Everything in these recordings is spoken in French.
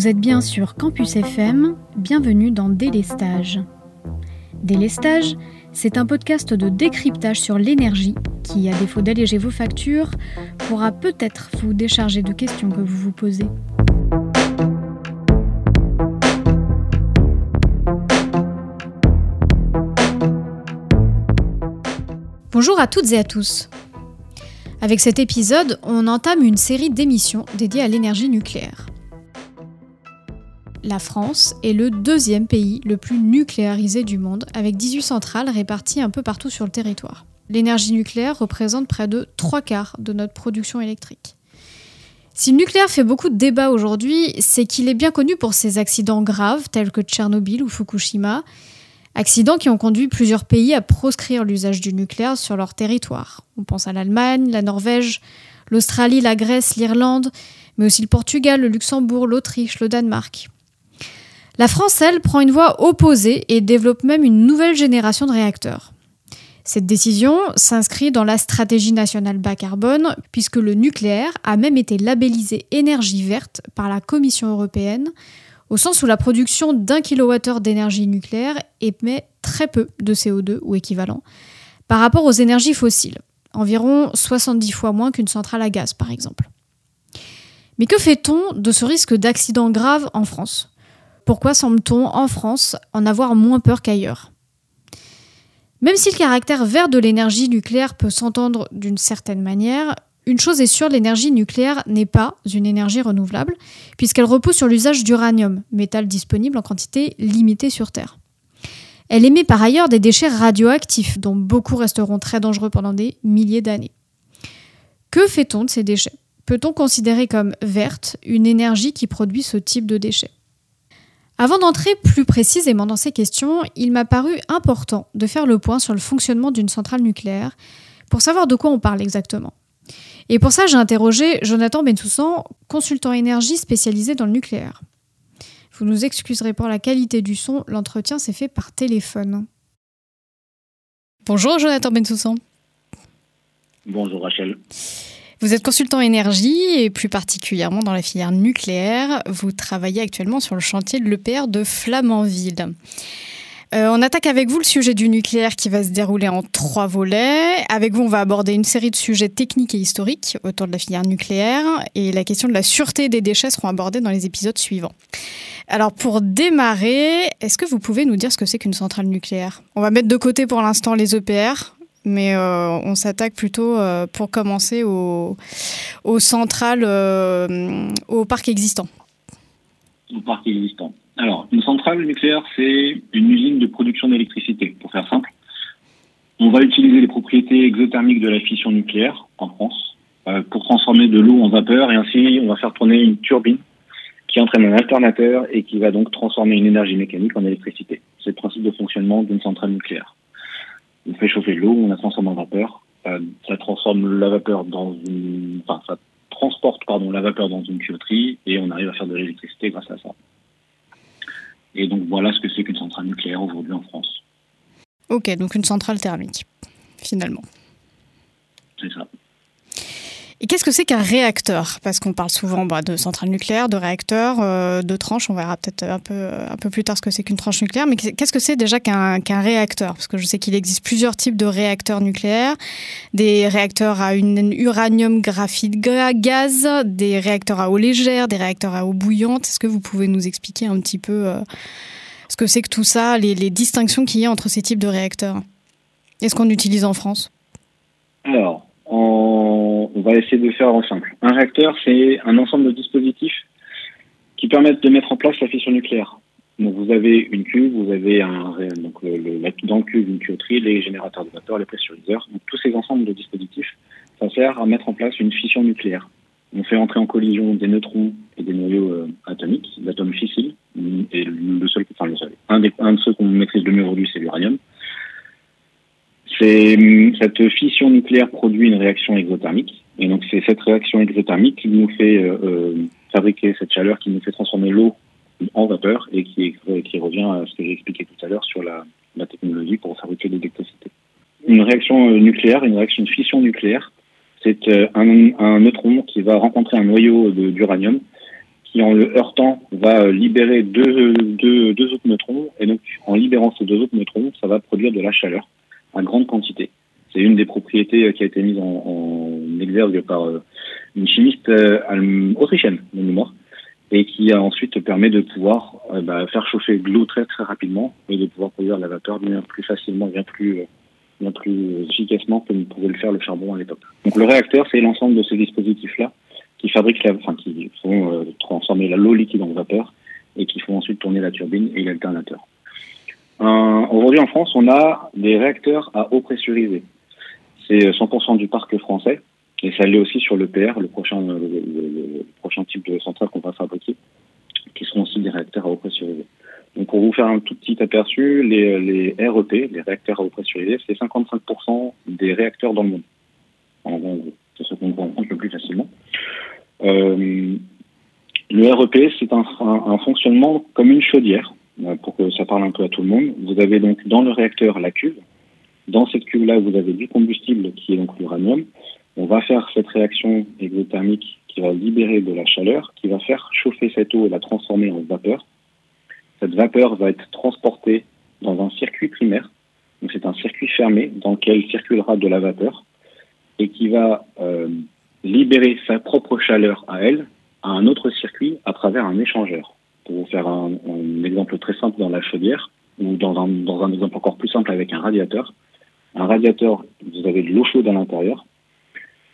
Vous êtes bien sur Campus FM, bienvenue dans Délestage. Délestage, c'est un podcast de décryptage sur l'énergie qui, à défaut d'alléger vos factures, pourra peut-être vous décharger de questions que vous vous posez. Bonjour à toutes et à tous. Avec cet épisode, on entame une série d'émissions dédiées à l'énergie nucléaire. La France est le deuxième pays le plus nucléarisé du monde, avec 18 centrales réparties un peu partout sur le territoire. L'énergie nucléaire représente près de trois quarts de notre production électrique. Si le nucléaire fait beaucoup de débats aujourd'hui, c'est qu'il est bien connu pour ses accidents graves tels que Tchernobyl ou Fukushima, Accidents qui ont conduit plusieurs pays à proscrire l'usage du nucléaire sur leur territoire. On pense à l'Allemagne, la Norvège, l'Australie, la Grèce, l'Irlande, mais aussi le Portugal, le Luxembourg, l'Autriche, le Danemark. La France, elle, prend une voie opposée et développe même une nouvelle génération de réacteurs. Cette décision s'inscrit dans la stratégie nationale bas carbone, puisque le nucléaire a même été labellisé énergie verte par la Commission européenne au sens où la production d'un kilowattheure d'énergie nucléaire émet très peu de CO2 ou équivalent par rapport aux énergies fossiles, environ 70 fois moins qu'une centrale à gaz par exemple. Mais que fait-on de ce risque d'accident grave en France? Pourquoi semble-t-on en France en avoir moins peur qu'ailleurs? Même si le caractère vert de l'énergie nucléaire peut s'entendre d'une certaine manière, une chose est sûre, l'énergie nucléaire n'est pas une énergie renouvelable, puisqu'elle repose sur l'usage d'uranium, métal disponible en quantité limitée sur Terre. Elle émet par ailleurs des déchets radioactifs, dont beaucoup resteront très dangereux pendant des milliers d'années. Que fait-on de ces déchets? Peut-on considérer comme verte une énergie qui produit ce type de déchets? Avant d'entrer plus précisément dans ces questions, il m'a paru important de faire le point sur le fonctionnement d'une centrale nucléaire pour savoir de quoi on parle exactement. Et pour ça, j'ai interrogé Jonathan Bensoussan, consultant énergie spécialisé dans le nucléaire. Vous nous excuserez pour la qualité du son, l'entretien s'est fait par téléphone. Bonjour Jonathan Bensoussan. Bonjour Rachel. Vous êtes consultant énergie et plus particulièrement dans la filière nucléaire. Vous travaillez actuellement sur le chantier de l'EPR de Flamanville. Euh, on attaque avec vous le sujet du nucléaire qui va se dérouler en trois volets. Avec vous, on va aborder une série de sujets techniques et historiques autour de la filière nucléaire et la question de la sûreté des déchets seront abordées dans les épisodes suivants. Alors pour démarrer, est-ce que vous pouvez nous dire ce que c'est qu'une centrale nucléaire? On va mettre de côté pour l'instant les EPR, mais euh, on s'attaque plutôt euh, pour commencer aux, centrales, au parc existant. Au parc existant. Alors, une centrale nucléaire, c'est une usine de production d'électricité, pour faire simple. On va utiliser les propriétés exothermiques de la fission nucléaire en France euh, pour transformer de l'eau en vapeur et ainsi on va faire tourner une turbine qui entraîne un alternateur et qui va donc transformer une énergie mécanique en électricité. C'est le principe de fonctionnement d'une centrale nucléaire. On fait chauffer l'eau, on la transforme en vapeur, euh, ça transforme la vapeur dans une, enfin ça transporte pardon la vapeur dans une tuyauterie et on arrive à faire de l'électricité grâce à ça. Et donc voilà ce que c'est qu'une centrale nucléaire aujourd'hui en France. Ok, donc une centrale thermique, finalement. C'est ça. Et qu'est-ce que c'est qu'un réacteur? Parce qu'on parle souvent bah, de centrale nucléaire, de réacteur, euh, de tranche. On verra peut-être un peu, un peu plus tard ce que c'est qu'une tranche nucléaire. Mais qu'est-ce que c'est déjà qu'un réacteur? Parce que je sais qu'il existe plusieurs types de réacteurs nucléaires. Des réacteurs à uranium graphite gaz, des réacteurs à eau légère, des réacteurs à eau bouillante. Est-ce que vous pouvez nous expliquer un petit peu euh, ce que c'est que tout ça, les, les distinctions qu'il y a entre ces types de réacteurs? Est-ce qu'on utilise en France? Alors, on, va essayer de faire en simple. Un réacteur, c'est un ensemble de dispositifs qui permettent de mettre en place la fission nucléaire. Donc vous avez une cuve, vous avez un, donc le, dans le cuve une tuyauterie, les générateurs de vapeur, les pressuriseurs. Donc tous ces ensembles de dispositifs, ça sert à mettre en place une fission nucléaire. On fait entrer en collision des neutrons et des noyaux euh, atomiques, d'atomes fissiles. Et le seul, enfin le seul, un, des, un de ceux qu'on maîtrise le mieux aujourd'hui, c'est l'uranium. Cette fission nucléaire produit une réaction exothermique. Et donc, c'est cette réaction exothermique qui nous fait euh, euh, fabriquer cette chaleur, qui nous fait transformer l'eau en vapeur et qui, qui revient à ce que j'ai expliqué tout à l'heure sur la, la, technologie pour fabriquer de l'électricité. Une réaction euh, nucléaire, une réaction de fission nucléaire, c'est un, un, neutron qui va rencontrer un noyau d'uranium qui en le heurtant va libérer deux, deux, deux autres neutrons, et donc en libérant ces deux autres neutrons, ça va produire de la chaleur à grande quantité. C'est une des propriétés qui a été mise en, en exergue par une chimiste autrichienne de mémoire, et qui a ensuite permet de pouvoir euh, bah, faire chauffer de l'eau très très rapidement et de pouvoir produire la vapeur bien plus facilement, bien plus, euh, bien plus efficacement que ne pouvait le faire le charbon à l'époque. Donc le réacteur, c'est l'ensemble de ces dispositifs-là qui fabriquent, la, enfin qui font euh, transformer l'eau liquide en vapeur et qui font ensuite tourner la turbine et l'alternateur. Aujourd'hui en France, on a des réacteurs à eau pressurisée. C'est 100% du parc français et ça l'est aussi sur le PR, le prochain, le, prochain type de centrale qu'on va fabriquer, qui seront aussi des réacteurs à eau pressurisée. Donc pour vous faire un tout petit aperçu, les, les REP, les réacteurs à eau pressurisée, c'est 55% des réacteurs dans le monde. En gros, c'est ce qu'on comprend peu plus facilement. Euh, le REP, c'est un, un, fonctionnement comme une chaudière, euh, pour que ça parle un peu à tout le monde. Vous avez donc dans le réacteur la cuve. Dans cette cuve-là, vous avez du combustible qui est donc l'uranium. On va faire cette réaction exothermique qui va libérer de la chaleur, qui va faire chauffer cette eau et la transformer en vapeur. Cette vapeur va être transportée dans un circuit primaire. Donc c'est un circuit fermé dans lequel circulera de la vapeur et qui va euh, libérer sa propre chaleur à elle à un autre circuit à travers un échangeur. Pour vous faire un, exemple très simple dans la chaudière ou dans un, dans un exemple encore plus simple avec un radiateur. Un radiateur, vous avez de l'eau chaude à l'intérieur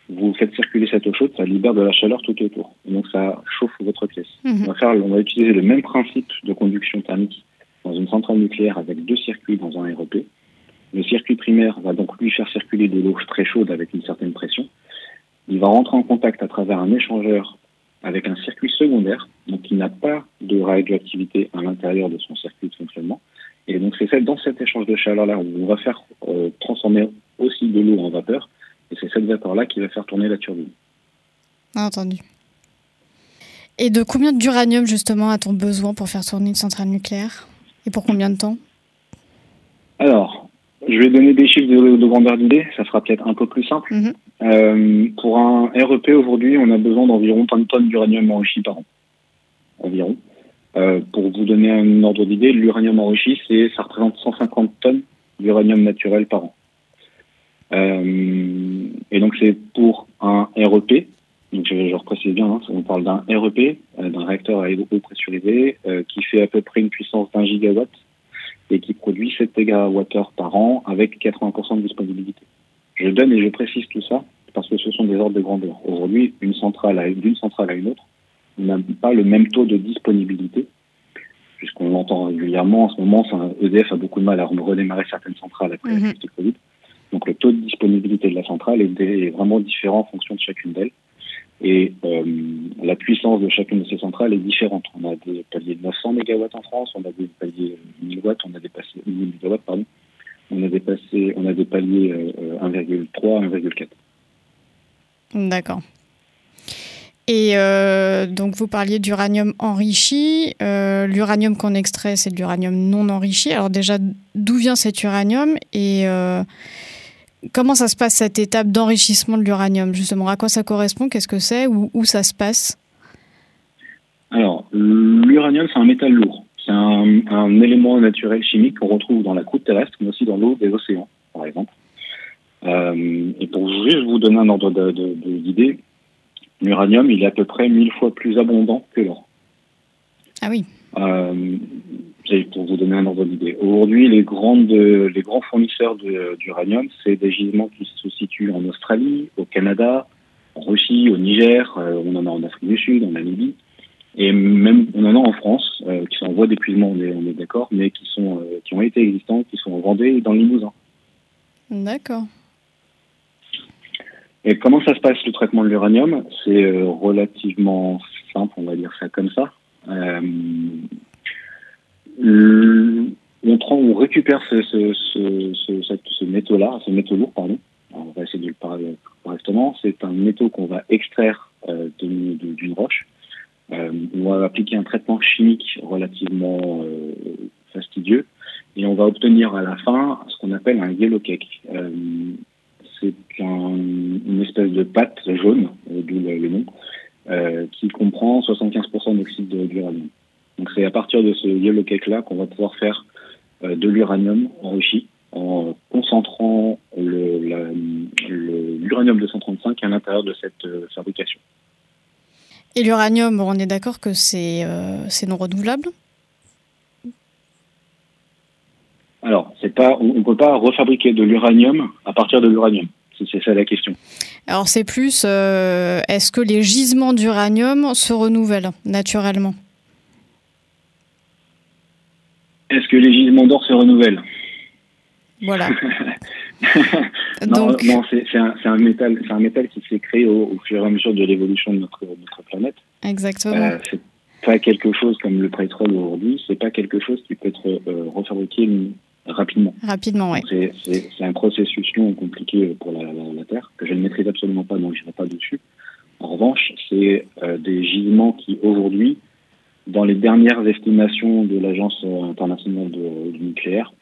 vous faites circuler cette eau chaude, ça libère de la chaleur tout autour. Et donc ça chauffe votre pièce. Mhm. On, va faire, on va utiliser le même principe de conduction thermique dans une centrale nucléaire avec deux circuits dans un REP. Le circuit primaire va donc lui faire circuler de l'eau très chaude avec une certaine pression. Il va rentrer en contact à travers un échangeur avec un circuit secondaire, donc qui n'a pas de radioactivité à l'intérieur de son circuit de fonctionnement. Et donc c'est dans cet échange de chaleur-là où on va faire euh, transformer aussi de l'eau en vapeur et c'est cette vapeur-là qui va faire tourner la turbine. Entendu. Et de combien d'uranium, justement, a-t-on besoin pour faire tourner une centrale nucléaire? Et pour combien de temps? Alors, je vais donner des chiffres de, grandeur d'idée, ça sera peut-être un peu plus simple. Mhm. Euh, pour un REP aujourd'hui, on a besoin d'environ 30 tonnes d'uranium enrichi par an. Environ. Euh, pour vous donner un ordre d'idée, l'uranium enrichi, c'est, ça représente 150 tonnes d'uranium naturel par an. Euh, et donc c'est pour un REP, donc je, je reprécise bien, hein, on parle d'un REP, euh, d'un réacteur à eau pressurisé, euh, qui fait à peu près une puissance d'un gigawatt et qui produit 7 TWh par an avec 80% de disponibilité. Je donne et je précise tout ça parce que ce sont des ordres de grandeur. Aujourd'hui, une centrale d'une centrale à une autre, on n'a pas le même taux de disponibilité, puisqu'on l'entend régulièrement. En ce moment, EDF a beaucoup de mal à redémarrer certaines centrales après la crise du Covid. Donc le taux de disponibilité de la centrale est, vraiment différent en fonction de chacune d'elles. Et euh, la puissance de chacune de ces centrales est différente. On a des paliers de 900 MW en France, on a des paliers 1000 watts, on a dépassé 1000 MW, pardon. On a dépassé, on a des paliers 1,3, euh, 1,4. D'accord. Et euh, donc vous parliez d'uranium enrichi. l'uranium qu'on extrait, c'est de l'uranium non enrichi. Alors déjà, d'où vient cet uranium et Comment ça se passe cette étape d'enrichissement de l'uranium? Justement À quoi ça correspond? Qu'est-ce que c'est? Où, où, ça se passe? Alors, l'uranium, c'est un métal lourd. C'est un, élément naturel chimique qu'on retrouve dans la croûte terrestre, mais aussi dans l'eau des océans, par exemple. Euh, et pour juste vous donner un ordre d'idée, l'uranium, il est à peu près mille fois plus abondant que l'or. Ah oui. Euh, pour vous donner un ordre d'idée. Aujourd'hui, les, grandes, les grands fournisseurs d'uranium, c'est des gisements qui se situent en Australie, au Canada, en Russie, au Niger, euh, on en a en Afrique du Sud, en Namibie, et même on en a en France, euh, qui sont en voie d'épuisement, on est, d'accord, mais qui, sont, euh, qui ont été existants, qui sont vendés dans le Limousin. D'accord. Et comment ça se passe le traitement de l'uranium? C'est relativement simple, on va dire ça comme ça. Euh, on, prend, on récupère ce, ce, ce, ce, métaux-là, ce métaux lourd, pardon. on va essayer de le parler correctement. C'est un métaux qu'on va extraire euh, d'une roche. Euh, on va appliquer un traitement chimique relativement euh, fastidieux et on va obtenir à la fin ce qu'on appelle un yellow cake. Euh, c'est un, une espèce de pâte jaune, d'où le, le, nom, qui comprend 75% d'oxyde d'uranium. Donc c'est à partir de ce yellow cake-là qu'on va pouvoir faire de l'uranium enrichi en concentrant l'uranium 235 à l'intérieur de cette fabrication. Et l'uranium, on est d'accord que c'est non renouvelable? Alors, pas, on ne peut pas refabriquer de l'uranium à partir de l'uranium. C'est ça la question. Alors c'est plus, euh, est-ce que les gisements d'uranium se renouvellent naturellement? Est-ce que les gisements d'or se renouvellent? Voilà. non, non c'est un, un, métal, c'est un métal qui s'est créé au, fur et à mesure de l'évolution de notre, notre, planète. Exactement. Euh, c'est pas quelque chose comme le pétrole aujourd'hui. C'est pas quelque chose qui peut être euh, refabriqué rapidement. Rapidement, oui. C'est un processus long et compliqué pour la, Terre, que je ne maîtrise absolument pas, donc je n'irai pas dessus. En revanche, c'est euh, des gisements qui, aujourd'hui, dans les dernières estimations de l'Agence internationale du nucléaire,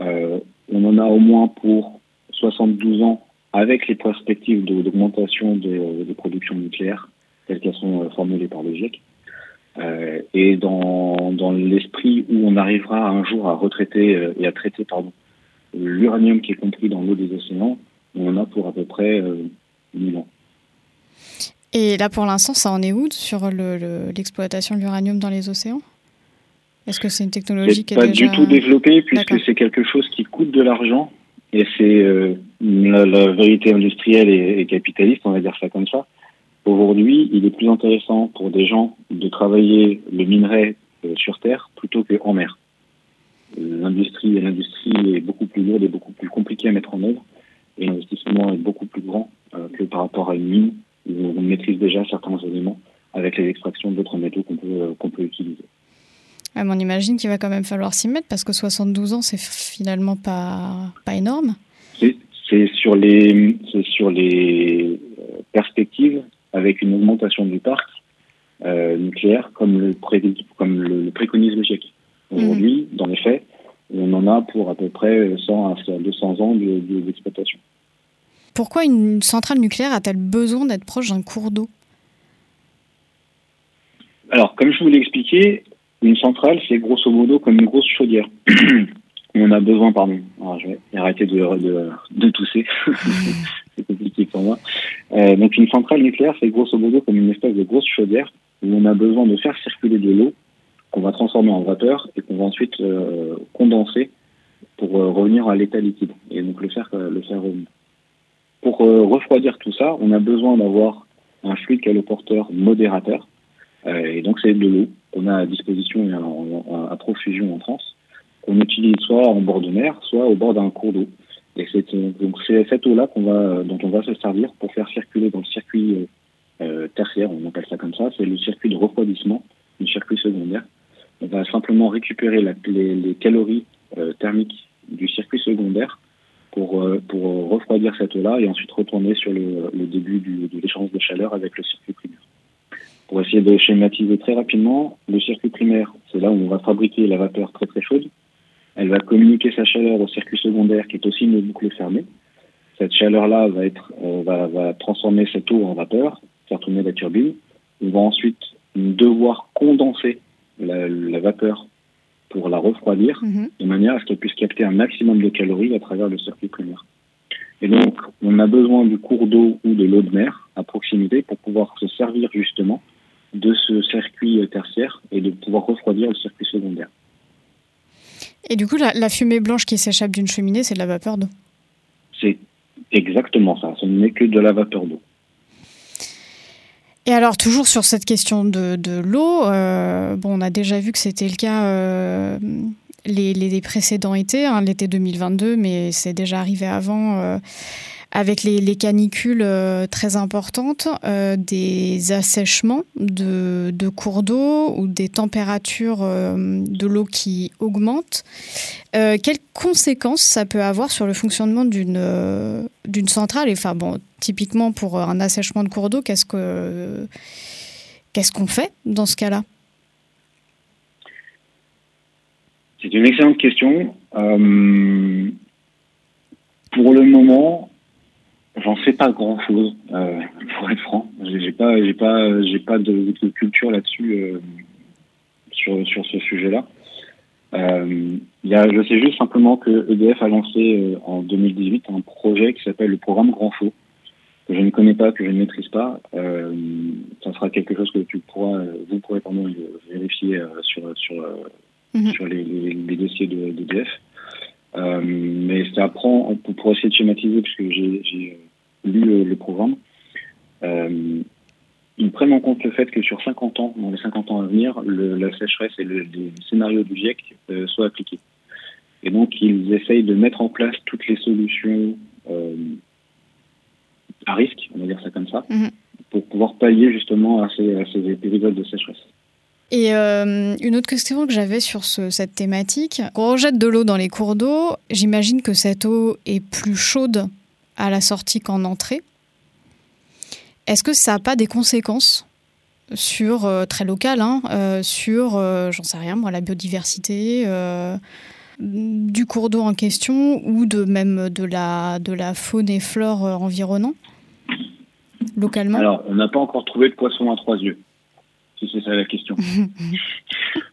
euh, on en a au moins pour 72 ans avec les perspectives d'augmentation des, des, productions nucléaires telles qu'elles sont euh, formulées par le GIEC. Euh, et dans, dans l'esprit où on arrivera un jour à retraiter euh, et à traiter pardon l'uranium qui est compris dans l'eau des océans, on en a pour à peu près euh, 1000 ans. Et là, pour l'instant, ça en est où sur l'exploitation de l'uranium dans les océans? Est-ce que c'est une technologie qui est pas du tout développée puisque c'est quelque chose qui coûte de l'argent et c'est euh, la, vérité industrielle et, capitaliste, on va dire ça comme ça. Aujourd'hui, il est plus intéressant pour des gens de travailler le minerai euh, sur Terre plutôt qu'en mer. L'industrie l'industrie est beaucoup plus lourde et beaucoup plus compliquée à mettre en œuvre et l'investissement est beaucoup plus grand euh, que par rapport à une mine où on maîtrise déjà certains éléments avec les extractions d'autres métaux qu'on peut, qu'on peut utiliser. On imagine qu'il va quand même falloir s'y mettre parce que 72 ans, c'est finalement pas, pas énorme. C'est sur les, sur les perspectives avec une augmentation du parc euh, nucléaire comme le, comme le, préconise le GIEC. Aujourd'hui, mhm. dans les faits, on en a pour à peu près 100 à 200 ans d'exploitation. Pourquoi une centrale nucléaire a-t-elle besoin d'être proche d'un cours d'eau? Alors, comme je vous l'ai expliqué, une centrale, c'est grosso modo comme une grosse chaudière. on a besoin, pardon, Alors, je vais arrêter de, de, de tousser. c'est compliqué pour moi. Euh, donc une centrale nucléaire, c'est grosso modo comme une espèce de grosse chaudière où on a besoin de faire circuler de l'eau qu'on va transformer en vapeur et qu'on va ensuite euh, condenser pour euh, revenir à l'état liquide et donc le faire le faire revenir. Pour refroidir tout ça, on a besoin d'avoir un fluide qui est le porteur modérateur et donc c'est de l'eau qu'on a à disposition à profusion en France qu'on utilise soit en bord de mer, soit au bord d'un cours d'eau. Et c'est donc c'est cette eau-là qu'on va, dont on va se servir pour faire circuler dans le circuit euh, euh, tertiaire, on appelle ça comme ça, c'est le circuit de refroidissement, le circuit secondaire. On va simplement récupérer la, les, calories euh, thermiques du circuit secondaire pour, pour refroidir cette eau-là et ensuite retourner sur le, le début du, de l'échange de chaleur avec le circuit. Pour essayer de schématiser très rapidement, le circuit primaire, c'est là où on va fabriquer la vapeur très très chaude elle va communiquer sa chaleur au circuit secondaire qui est aussi une boucle fermée. Cette chaleur-là va, être, euh, va, va, transformer cette eau en vapeur, faire tourner la turbine. On va ensuite devoir condenser la, la vapeur pour la refroidir mhm. de manière à ce qu'elle puisse capter un maximum de calories à travers le circuit primaire. Et donc, on a besoin du cours d'eau ou de l'eau de mer à proximité pour pouvoir se servir justement de ce circuit tertiaire et de pouvoir refroidir le circuit secondaire. Et du coup, la, fumée blanche qui s'échappe d'une cheminée, c'est de la vapeur d'eau. C'est exactement ça. Ce n'est que de la vapeur d'eau. Et alors, toujours sur cette question de, l'eau, euh, bon, on a déjà vu que c'était le cas euh, les, précédents étés, hein, l'été 2022, mais c'est déjà arrivé avant. Euh, avec les, canicules euh, très importantes, euh, des assèchements de, cours d'eau ou des températures euh, de l'eau qui augmentent. quelles conséquences ça peut avoir sur le fonctionnement d'une d'une centrale? Enfin bon, typiquement pour un assèchement de cours d'eau, qu'est-ce que qu'est-ce qu'on fait dans ce cas-là? C'est une excellente question. pour le moment, J'en sais pas grand-chose, euh, pour pour être franc. J'ai pas, j'ai pas, j'ai pas de, culture là-dessus sur sur ce sujet-là. Euh, y a, je sais juste simplement que EDF a lancé en 2018 un projet qui s'appelle le programme Grand Faux, que je ne connais pas, que je ne maîtrise pas. Euh, ça sera quelque chose que tu pourras, vous pourrez pardon, vérifier sur sur mhm. sur les, les, dossiers d'EDF. Euh, mais ça apprend, pour, essayer de schématiser, puisque j'ai lu le, programme, euh, ils prennent en compte le fait que sur 50 ans, dans les 50 ans à venir, le, la sécheresse et le, les scénarios du GIEC euh, soient appliqués. Et donc, ils essayent de mettre en place toutes les solutions euh, à risque, on va dire ça comme ça, mhm. pour pouvoir pallier justement à ces, à ces épisodes de sécheresse. Et euh, une autre question que j'avais sur cette thématique, on rejette de l'eau dans les cours d'eau, j'imagine que cette eau est plus chaude à la sortie qu'en entrée. Est-ce que ça n'a pas des conséquences sur, euh, très locales, hein, euh, sur, j'en sais rien moi, la biodiversité du cours d'eau en question ou de même de la, de la faune et flore environnant localement? Alors, on n'a pas encore trouvé de poisson à trois yeux c'est ça la question.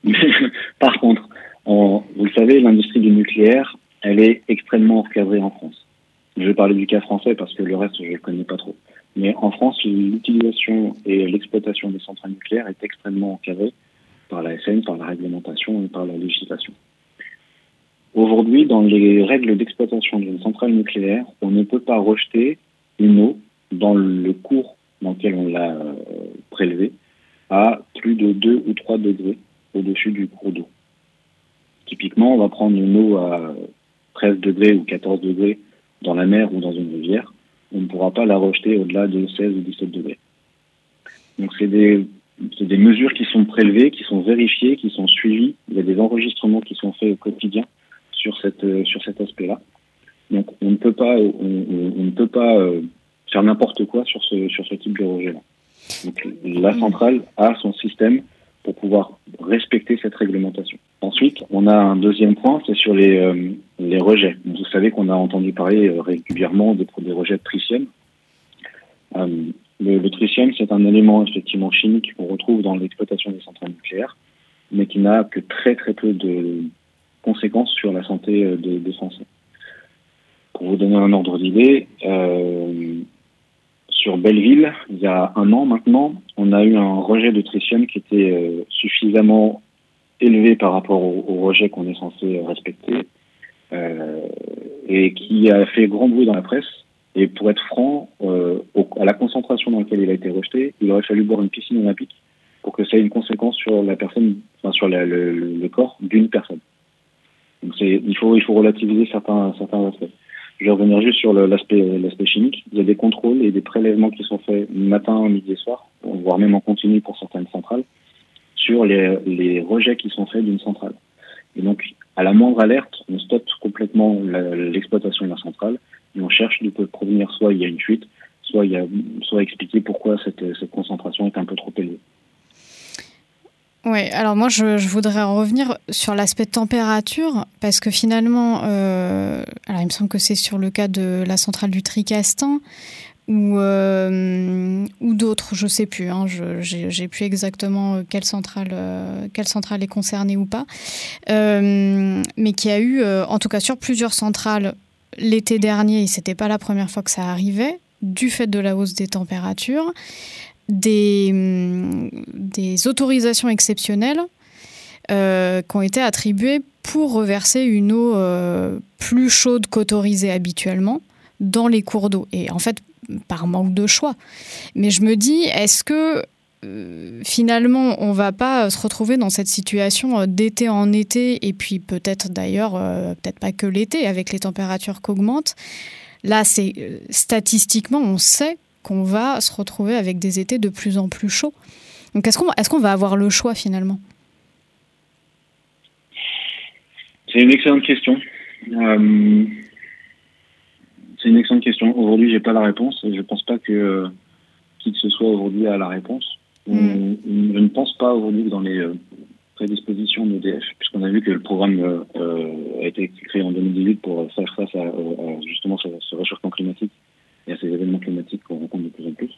par contre, vous le savez, l'industrie du nucléaire, elle est extrêmement encadrée en France. Je vais parler du cas français parce que le reste, je ne le connais pas trop. Mais en France, l'utilisation et l'exploitation des centrales nucléaires est extrêmement encadrée par la SN, par la réglementation et par la législation. Aujourd'hui, dans les règles d'exploitation d'une centrale nucléaire, on ne peut pas rejeter une eau dans le cours dans lequel on l'a euh, prélevée à plus de 2 ou 3 degrés au-dessus du cours d'eau. Typiquement, on va prendre une eau à 13 degrés ou 14 degrés dans la mer ou dans une rivière. On ne pourra pas la rejeter au-delà de 16 ou 17 degrés. Donc c'est des, des mesures qui sont prélevées, qui sont vérifiées, qui sont suivies. Il y a des enregistrements qui sont faits au quotidien sur, cette, sur cet aspect-là. Donc on ne peut pas, on, ne peut pas euh, faire n'importe quoi sur ce, sur ce type de rejet-là. Donc, la centrale a son système pour pouvoir respecter cette réglementation. Ensuite, on a un deuxième point, c'est sur les, euh, les rejets. Vous savez qu'on a entendu parler euh, régulièrement des, des, rejets de tritium. Euh, le, le, tritium, c'est un élément effectivement chimique qu'on retrouve dans l'exploitation des centrales nucléaires, mais qui n'a que très très peu de conséquences sur la santé des, des Français. Pour vous donner un ordre d'idée, sur Belleville, il y a un an maintenant, on a eu un rejet de tritium qui était euh, suffisamment élevé par rapport au, rejet qu'on est censé respecter euh, et qui a fait grand bruit dans la presse. Et pour être franc, euh, à la concentration dans laquelle il a été rejeté, il aurait fallu boire une piscine olympique pour que ça ait une conséquence sur la personne, enfin sur le, le, corps d'une personne. Donc il faut il faut relativiser certains certains aspects. Je vais revenir juste sur l'aspect chimique. Il y a des contrôles et des prélèvements qui sont faits matin, midi et soir, voire même en continu pour certaines centrales, sur les, rejets qui sont faits d'une centrale. Et donc, à la moindre alerte, on stoppe complètement l'exploitation de la centrale et on cherche de provenir soit il y a une fuite, soit il y a soit expliquer pourquoi cette, cette concentration est un peu trop élevée. Oui, alors moi je, voudrais revenir sur l'aspect température parce que finalement, euh, alors il me semble que c'est sur le cas de la centrale du Tricastin ou, euh, d'autres, je sais plus, hein, j'ai plus exactement quelle centrale, euh, quelle centrale est concernée ou pas, mais qui a eu, en tout cas sur plusieurs centrales l'été dernier, et c'était pas la première fois que ça arrivait, du fait de la hausse des températures des, hum, des autorisations exceptionnelles euh, qui ont été attribuées pour reverser une eau euh, plus chaude qu'autorisée habituellement dans les cours d'eau. Et en fait, par manque de choix. Mais je me dis, est-ce que euh, finalement, on va pas se retrouver dans cette situation d'été en été, et puis peut-être d'ailleurs, peut-être pas que l'été, avec les températures qui augmentent? Là, c'est statistiquement, on sait qu'on va se retrouver avec des étés de plus en plus chauds. Donc est-ce qu'on est va avoir le choix finalement? C'est une excellente question. Euh, c'est une excellente question. Aujourd'hui, j'ai pas la réponse. Je ne pense pas que euh, qui que ce soit aujourd'hui a la réponse. Je ne pense pas aujourd'hui que dans les euh, prédispositions d'EDF, puisqu'on a vu que le programme a été créé en 2018 pour faire face à, justement ce réchauffement climatique et à ces événements climatiques qu'on rencontre de plus en plus.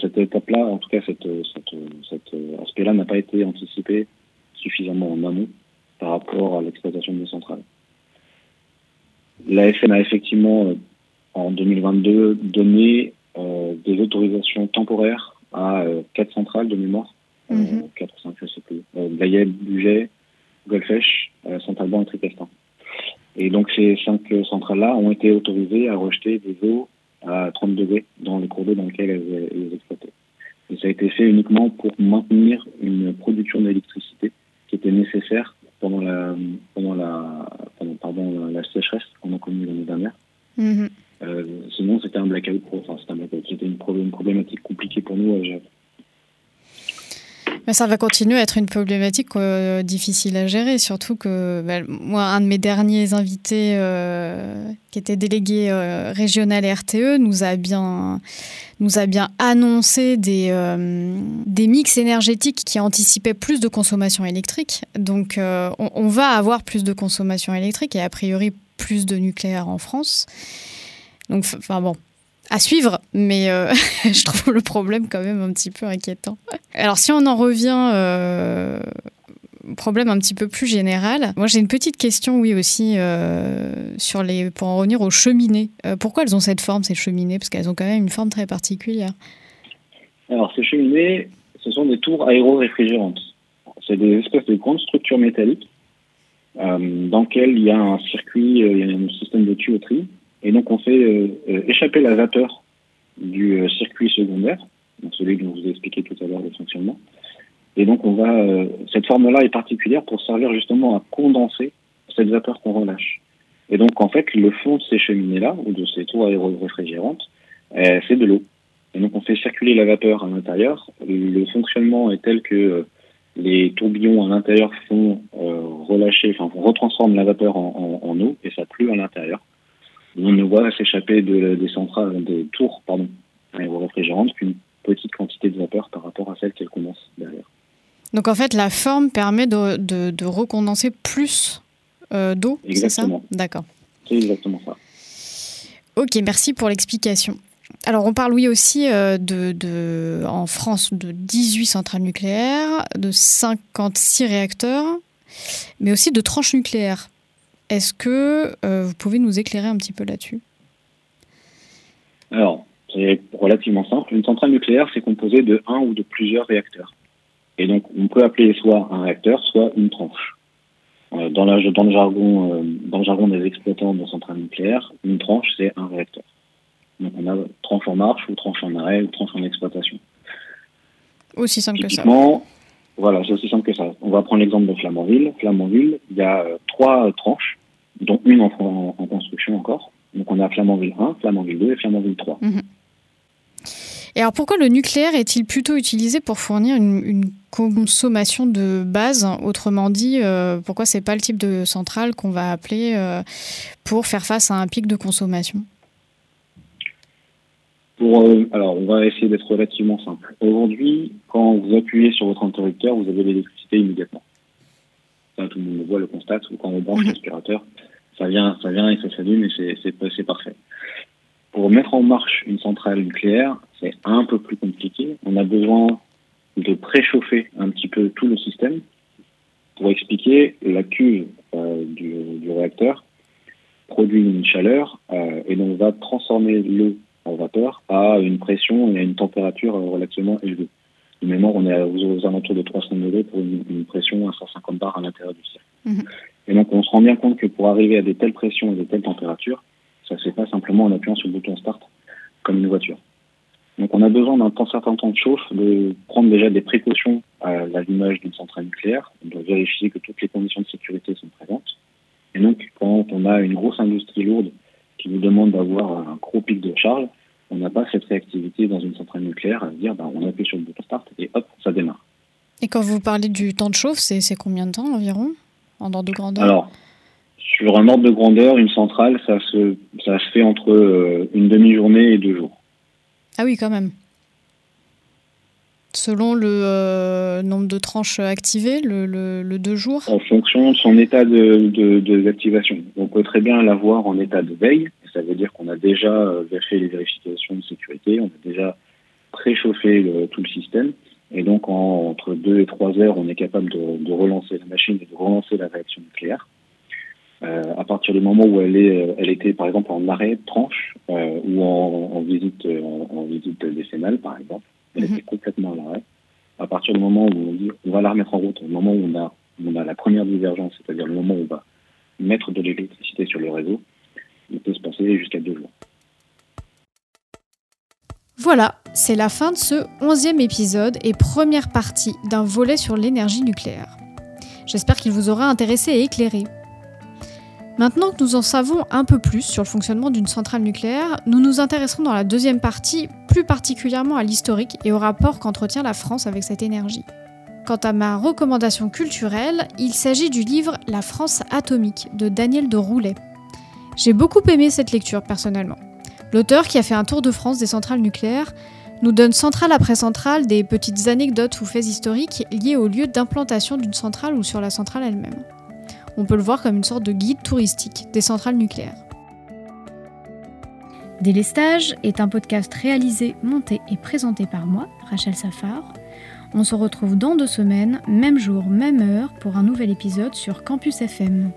cette étape-là, en tout cas, cet aspect-là n'a pas été anticipé suffisamment en amont par rapport à l'exploitation des centrales. La FN a effectivement, en 2022, donné des autorisations temporaires à quatre centrales de mémoire, mm 4 ou 5, je sais plus, Buget, Golfech, Saint-Alban et Tricastin. Et donc ces cinq centrales-là ont été autorisées à rejeter des eaux à 30 degrés dans les cours d'eau dans lesquels elles, elles exploitaient. Et ça a été fait uniquement pour maintenir une production d'électricité qui était nécessaire pendant la, pendant la, pardon, la sécheresse qu'on a connue l'année dernière. Mm-hmm. Euh, sinon, c'était un blackout, enfin, c'était une, problématique compliquée pour nous à gérer. Ça va continuer à être une problématique euh, difficile à gérer, surtout que bah, moi, un de mes derniers invités euh, qui était délégué euh, régional RTE nous a bien, nous a bien annoncé des, des mix énergétiques qui anticipaient plus de consommation électrique. Donc on, on, va avoir plus de consommation électrique et a priori plus de nucléaire en France. Donc, enfin bon, à suivre, mais euh, je trouve le problème quand même un petit peu inquiétant. Alors si on en revient euh, problème un petit peu plus général, moi j'ai une petite question, oui aussi, euh, sur les, pour en revenir aux cheminées. pourquoi elles ont cette forme, ces cheminées? Parce qu'elles ont quand même une forme très particulière. Alors ces cheminées, ce sont des tours aéro-réfrigérantes. C'est des espèces de grandes structures métalliques dans lesquelles il y a un circuit, il y a un système de tuyauterie et donc, on fait euh, euh, échapper la vapeur du euh, circuit secondaire, celui dont je vous ai expliqué tout à l'heure le fonctionnement. Et donc, on va, cette forme-là est particulière pour servir justement à condenser cette vapeur qu'on relâche. Et donc, en fait, le fond de ces cheminées-là, ou de ces tours aéro-réfrigérantes, c'est de l'eau. Et donc, on fait circuler la vapeur à l'intérieur. Le fonctionnement est tel que les tourbillons à l'intérieur font relâcher, enfin, retransforment la vapeur en, en eau, et ça pleut à l'intérieur on ne voit s'échapper des centrales, des tours, pardon, réfrigérantes qu'une petite quantité de vapeur par rapport à celle qu'elle condense derrière. Donc en fait, la forme permet de, de, recondenser plus euh, d'eau, c'est ça? D'accord. C'est exactement ça. Ok, merci pour l'explication. Alors on parle oui aussi euh, de, de, en France de 18 centrales nucléaires, de 56 réacteurs, mais aussi de tranches nucléaires. Est-ce que euh, vous pouvez nous éclairer un petit peu là-dessus? Alors, c'est relativement simple. Une centrale nucléaire, c'est composé de un ou de plusieurs réacteurs. Et donc, on peut appeler soit un réacteur, soit une tranche. Euh, dans, le jargon, euh, dans le jargon des exploitants de centrales nucléaires, une tranche, c'est un réacteur. Donc, on a tranche en marche, ou tranche en arrêt, ou tranche en exploitation. Aussi simple que ça. Voilà, c'est aussi simple que ça. On va prendre l'exemple de Flamanville. Flamanville, il y a euh, trois tranches, dont une en, construction encore. Donc on a Flamanville 1, Flamanville 2 et Flamanville 3. Mhm. Et alors pourquoi le nucléaire est-il plutôt utilisé pour fournir une, consommation de base? Autrement dit, euh, pourquoi c'est pas le type de centrale qu'on va appeler euh, pour faire face à un pic de consommation? Pour, euh, alors, on va essayer d'être relativement simple. Aujourd'hui, quand vous appuyez sur votre interrupteur, vous avez l'électricité immédiatement. Ça, tout le monde le voit, le constate. Ou quand on branche mhm. l'aspirateur, ça vient, ça vient et ça s'allume et c'est parfait. Pour mettre en marche une centrale nucléaire, c'est un peu plus compliqué. On a besoin de préchauffer un petit peu tout le système. Pour expliquer, la cuve euh, du, du, réacteur produit une chaleur euh, et donc va transformer l'eau en vapeur à une pression et à une température relativement élevée. De mémoire, on est aux, alentours de 300 degrés pour une, pression à 150 bars à l'intérieur du cercle. Mhm. Et donc, on se rend bien compte que pour arriver à des telles pressions et des telles températures, ça ne se fait pas simplement en appuyant sur le bouton start comme une voiture. Donc, on a besoin d'un certain temps de chauffe, de prendre déjà des précautions à l'allumage d'une centrale nucléaire. On doit vérifier que toutes les conditions de sécurité sont présentes. Et donc, quand on a une grosse industrie lourde qui nous demande d'avoir un gros pic de charge, on n'a pas cette réactivité dans une centrale nucléaire à dire ben, on appuie sur le bouton start et hop, ça démarre. Et quand vous parlez du temps de chauffe, c'est combien de temps environ? En ordre de grandeur? Alors, sur un ordre de grandeur, une centrale, ça se, ça se fait entre euh, une demi-journée et deux jours. Ah oui, quand même selon le euh, nombre de tranches activées, le, le, deux jours? En fonction de son état de, de, On peut très bien l'avoir en état de veille. Ça veut dire qu'on a déjà euh, fait les vérifications de sécurité, on a déjà préchauffer tout le système. Et donc, entre 2 et 3 heures, on est capable de, relancer la machine et de relancer la réaction nucléaire. Euh, à partir du moment où elle, est, elle était, par exemple, en arrêt tranche euh, ou en, visite, en, visite décennale, par exemple, elle mhm. était complètement à l'arrêt. À partir du moment où on dit on va la remettre en route, au moment où on a, on a la première divergence, c'est-à-dire le moment où on va mettre de l'électricité sur le réseau, il peut se passer jusqu'à deux jours. Voilà, c'est la fin de ce onzième épisode et première partie d'un volet sur l'énergie nucléaire. J'espère qu'il vous aura intéressé et éclairé. Maintenant que nous en savons un peu plus sur le fonctionnement d'une centrale nucléaire, nous nous intéresserons dans la deuxième partie plus particulièrement à l'historique et au rapport qu'entretient la France avec cette énergie. Quant à ma recommandation culturelle, il s'agit du livre La France atomique de Daniel de Roulet. J'ai beaucoup aimé cette lecture personnellement. L'auteur, qui a fait un tour de France des centrales nucléaires, nous donne centrale après centrale des petites anecdotes ou faits historiques liés au lieu d'implantation d'une centrale ou sur la centrale elle-même. On peut le voir comme une sorte de guide touristique des centrales nucléaires. Délestage est un podcast réalisé, monté et présenté par moi, Rachel Safar. On se retrouve dans deux semaines, même jour, même heure, pour un nouvel épisode sur Campus FM.